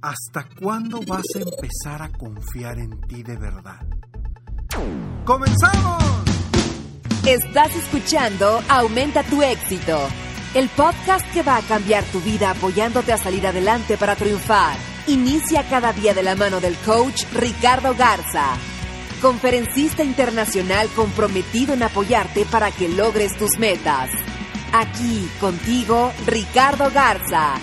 ¿Hasta cuándo vas a empezar a confiar en ti de verdad? ¡Comenzamos! Estás escuchando Aumenta tu éxito, el podcast que va a cambiar tu vida apoyándote a salir adelante para triunfar. Inicia cada día de la mano del coach Ricardo Garza, conferencista internacional comprometido en apoyarte para que logres tus metas. Aquí contigo, Ricardo Garza.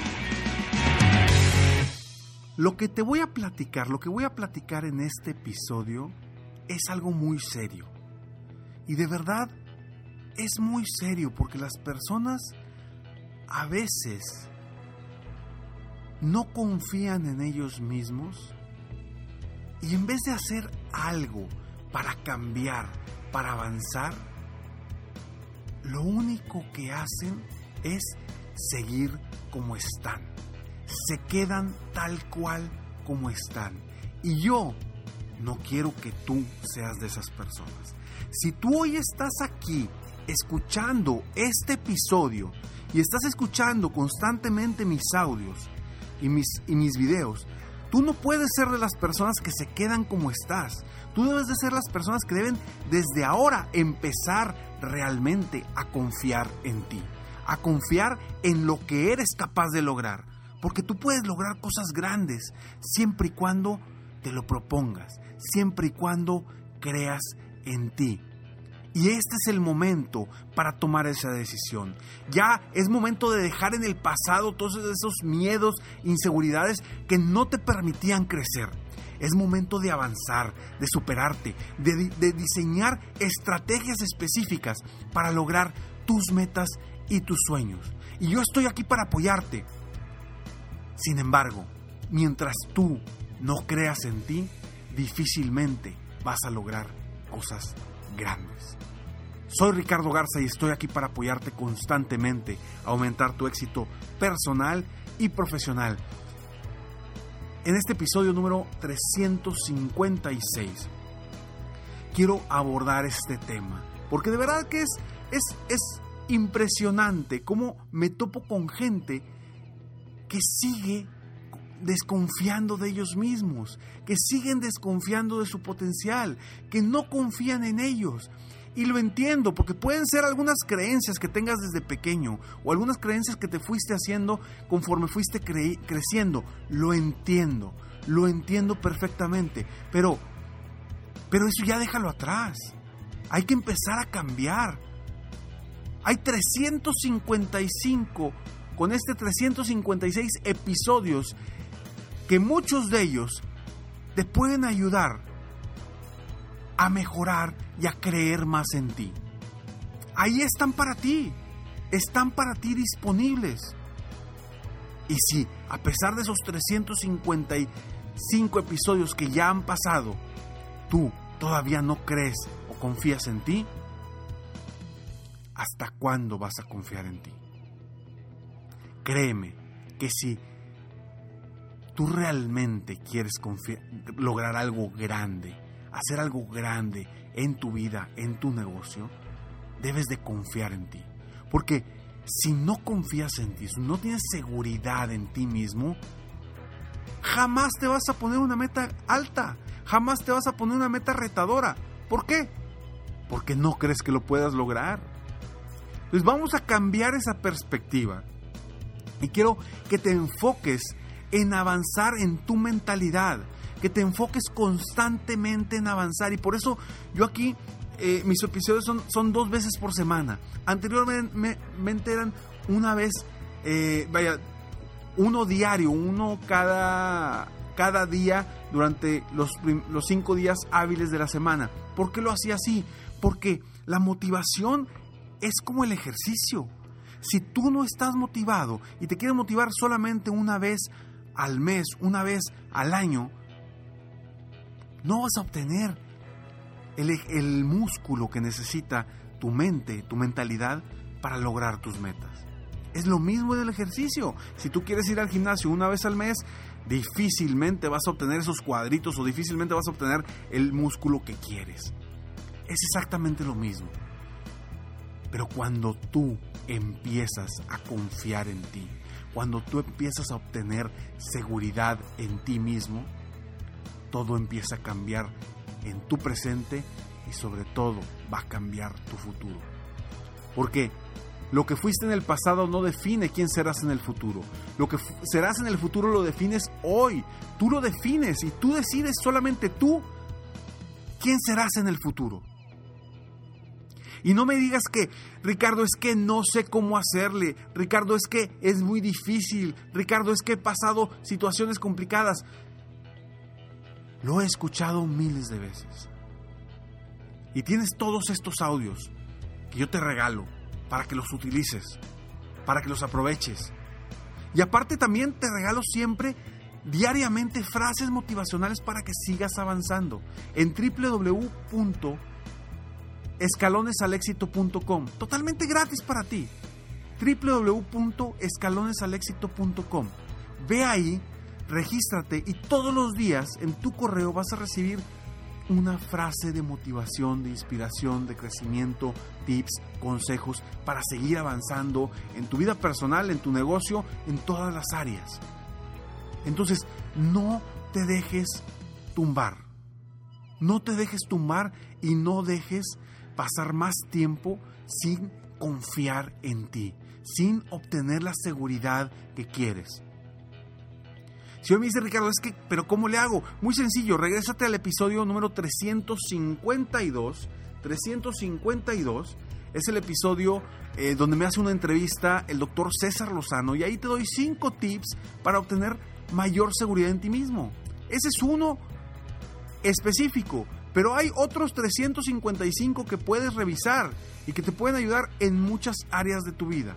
Lo que te voy a platicar, lo que voy a platicar en este episodio es algo muy serio. Y de verdad es muy serio porque las personas a veces no confían en ellos mismos y en vez de hacer algo para cambiar, para avanzar, lo único que hacen es seguir como están se quedan tal cual como están. Y yo no quiero que tú seas de esas personas. Si tú hoy estás aquí escuchando este episodio y estás escuchando constantemente mis audios y mis, y mis videos, tú no puedes ser de las personas que se quedan como estás. Tú debes de ser las personas que deben desde ahora empezar realmente a confiar en ti, a confiar en lo que eres capaz de lograr porque tú puedes lograr cosas grandes siempre y cuando te lo propongas, siempre y cuando creas en ti. Y este es el momento para tomar esa decisión. Ya es momento de dejar en el pasado todos esos miedos, inseguridades que no te permitían crecer. Es momento de avanzar, de superarte, de, de diseñar estrategias específicas para lograr tus metas y tus sueños. Y yo estoy aquí para apoyarte. Sin embargo, mientras tú no creas en ti, difícilmente vas a lograr cosas grandes. Soy Ricardo Garza y estoy aquí para apoyarte constantemente a aumentar tu éxito personal y profesional. En este episodio número 356 quiero abordar este tema, porque de verdad que es, es, es impresionante cómo me topo con gente que sigue desconfiando de ellos mismos, que siguen desconfiando de su potencial, que no confían en ellos. Y lo entiendo, porque pueden ser algunas creencias que tengas desde pequeño o algunas creencias que te fuiste haciendo conforme fuiste creciendo. Lo entiendo, lo entiendo perfectamente, pero, pero eso ya déjalo atrás. Hay que empezar a cambiar. Hay 355 con este 356 episodios que muchos de ellos te pueden ayudar a mejorar y a creer más en ti. Ahí están para ti, están para ti disponibles. Y si a pesar de esos 355 episodios que ya han pasado, tú todavía no crees o confías en ti, ¿hasta cuándo vas a confiar en ti? Créeme que si tú realmente quieres lograr algo grande, hacer algo grande en tu vida, en tu negocio, debes de confiar en ti. Porque si no confías en ti, si no tienes seguridad en ti mismo, jamás te vas a poner una meta alta, jamás te vas a poner una meta retadora. ¿Por qué? Porque no crees que lo puedas lograr. Entonces vamos a cambiar esa perspectiva Y quiero que te enfoques en avanzar en tu mentalidad, que te enfoques constantemente en avanzar. Y por eso yo aquí, eh, mis episodios son, son dos veces por semana. Anteriormente eran una vez, eh, vaya, uno diario, uno cada, cada día durante los, los cinco días hábiles de la semana. ¿Por qué lo hacía así? Porque la motivación es como el ejercicio. Si tú no estás motivado y te quieres motivar solamente una vez al mes, una vez al año, no vas a obtener el, el músculo que necesita tu mente, tu mentalidad para lograr tus metas. Es lo mismo en el ejercicio. Si tú quieres ir al gimnasio una vez al mes, difícilmente vas a obtener esos cuadritos o difícilmente vas a obtener el músculo que quieres. Es exactamente lo mismo. Pero cuando tú empiezas a confiar en ti, cuando tú empiezas a obtener seguridad en ti mismo, todo empieza a cambiar en tu presente y sobre todo va a cambiar tu futuro. Porque lo que fuiste en el pasado no define quién serás en el futuro. Lo que serás en el futuro lo defines hoy. Tú lo defines y tú decides solamente tú quién serás en el futuro. Y no me digas que, Ricardo, es que no sé cómo hacerle. Ricardo, es que es muy difícil. Ricardo, es que he pasado situaciones complicadas. Lo he escuchado miles de veces. Y tienes todos estos audios que yo te regalo para que los utilices, para que los aproveches. Y aparte también te regalo siempre diariamente frases motivacionales para que sigas avanzando en www.escalonesalexito.com. Totalmente gratis para ti. www.escalonesalexito.com. Ve ahí, regístrate y todos los días en tu correo vas a recibir una frase de motivación, de inspiración, de crecimiento, tips, consejos para seguir avanzando en tu vida personal, en tu negocio, en todas las áreas. Entonces, no te dejes tumbar. No te dejes tumbar y no dejes pasar más tiempo sin confiar en ti, sin obtener la seguridad que quieres. Si hoy me dice Ricardo, es que, pero ¿cómo le hago? Muy sencillo, regrésate al episodio número 352. 352 es el episodio eh, donde me hace una entrevista el doctor César Lozano y ahí te doy cinco tips para obtener mayor seguridad en ti mismo. Ese es uno específico, pero hay otros 355 que puedes revisar y que te pueden ayudar en muchas áreas de tu vida.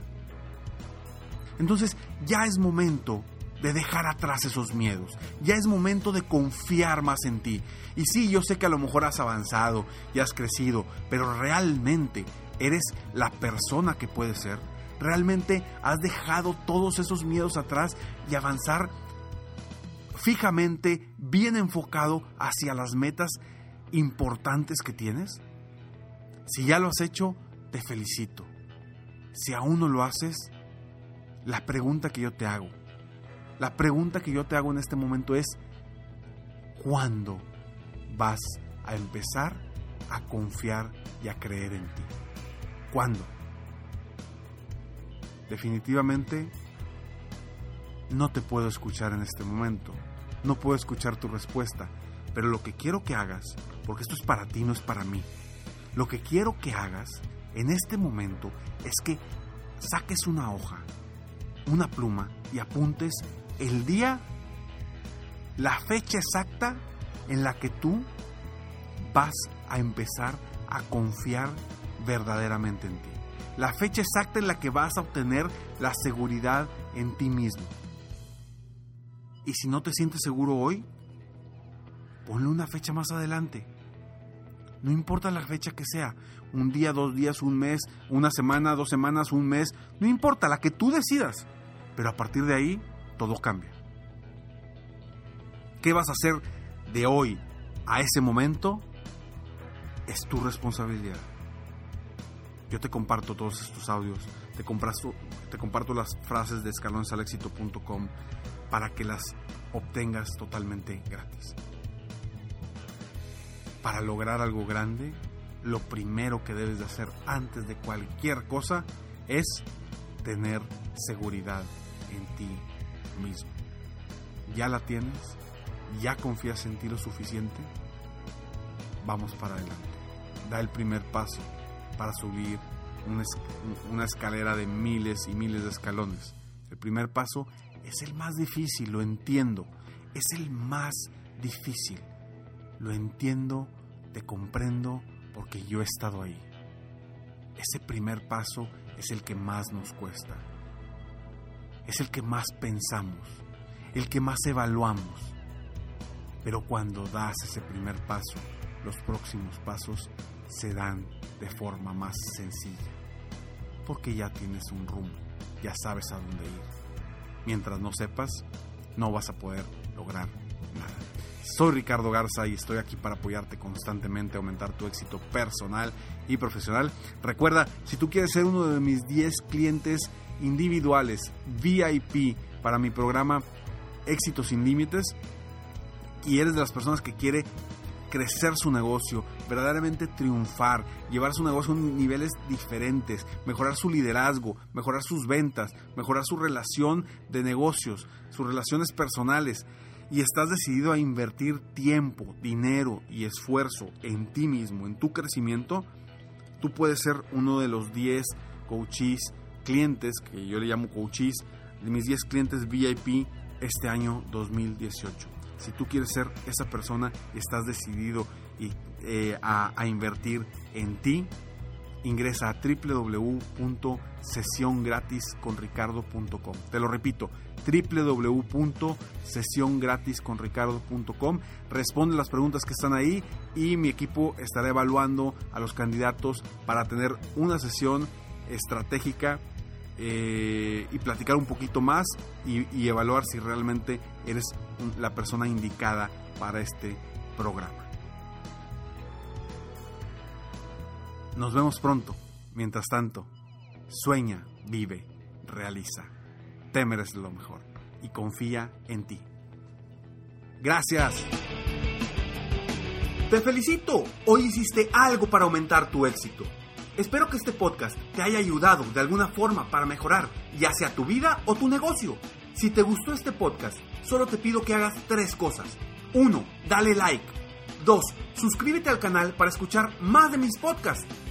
Entonces ya es momento de dejar atrás esos miedos. Ya es momento de confiar más en ti. Y sí, yo sé que a lo mejor has avanzado y has crecido, pero realmente eres la persona que puedes ser. Realmente has dejado todos esos miedos atrás y avanzar fijamente, bien enfocado hacia las metas importantes que tienes. Si ya lo has hecho, te felicito. Si aún no lo haces, la pregunta que yo te hago, la pregunta que yo te hago en este momento es, ¿cuándo vas a empezar a confiar y a creer en ti? ¿Cuándo? Definitivamente no te puedo escuchar en este momento. No puedo escuchar tu respuesta. Pero lo que quiero que hagas, porque esto es para ti, no es para mí. Lo que quiero que hagas en este momento es que saques una hoja, una pluma y apuntes el día, la fecha exacta en la que tú vas a empezar a confiar verdaderamente en ti. La fecha exacta en la que vas a obtener la seguridad en ti mismo. Y si no te sientes seguro hoy, ponle una fecha más adelante. No importa la fecha que sea, un día, dos días, un mes, una semana, dos semanas, un mes, no importa, la que tú decidas. Pero a partir de ahí, todo cambia. ¿Qué vas a hacer de hoy a ese momento? Es tu responsabilidad. Yo te comparto todos estos audios, te, te comparto las frases de escalonsalexito.com para que las obtengas totalmente gratis. Para lograr algo grande, lo primero que debes de hacer antes de cualquier cosa es tener seguridad en ti mismo. ¿Ya la tienes? ¿Ya confías en ti lo suficiente? Vamos para adelante. Da el primer paso para subir una, escalera de miles y miles de escalones. El primer paso es el más difícil, lo entiendo. Es el más difícil. Lo entiendo, te comprendo, porque yo he estado ahí. Ese primer paso es el que más nos cuesta. Es el que más pensamos, el que más evaluamos. Pero cuando das ese primer paso, los próximos pasos se dan de forma más sencilla. Porque ya tienes un rumbo, ya sabes a dónde ir. Mientras no sepas, no vas a poder lograr nada. Soy Ricardo Garza y estoy aquí para apoyarte constantemente aumentar tu éxito personal y profesional. Recuerda, si tú quieres ser uno de mis 10 clientes individuales VIP para mi programa Éxito sin Límites y eres de las personas que quiere crecer su negocio, verdaderamente triunfar, llevar su negocio a niveles diferentes, mejorar su liderazgo, mejorar sus ventas, mejorar su relación de negocios, sus relaciones personales, y estás decidido a invertir tiempo, dinero y esfuerzo en ti mismo, en tu crecimiento, tú puedes ser uno de los 10 coaches, clientes, que yo le llamo coaches, de mis 10 clientes VIP este año 2018. Si tú quieres ser esa persona y estás decidido eh, a, invertir en ti, ingresa a www.sesiongratisconricardo.com. Te lo repito, www.sesiongratisconricardo.com. Responde las preguntas que están ahí y mi equipo estará evaluando a los candidatos para tener una sesión estratégica eh, y platicar un poquito más y, evaluar si realmente eres la persona indicada para este programa. Nos vemos pronto. Mientras tanto, sueña, vive, realiza. Te mereces lo mejor y confía en ti. Gracias. Te felicito. Hoy hiciste algo para aumentar tu éxito. Espero que este podcast te haya ayudado de alguna forma para mejorar, ya sea tu vida o tu negocio. Si te gustó este podcast, solo te pido que hagas tres cosas. 1. Dale like. 2. Suscríbete al canal para escuchar más de mis podcasts.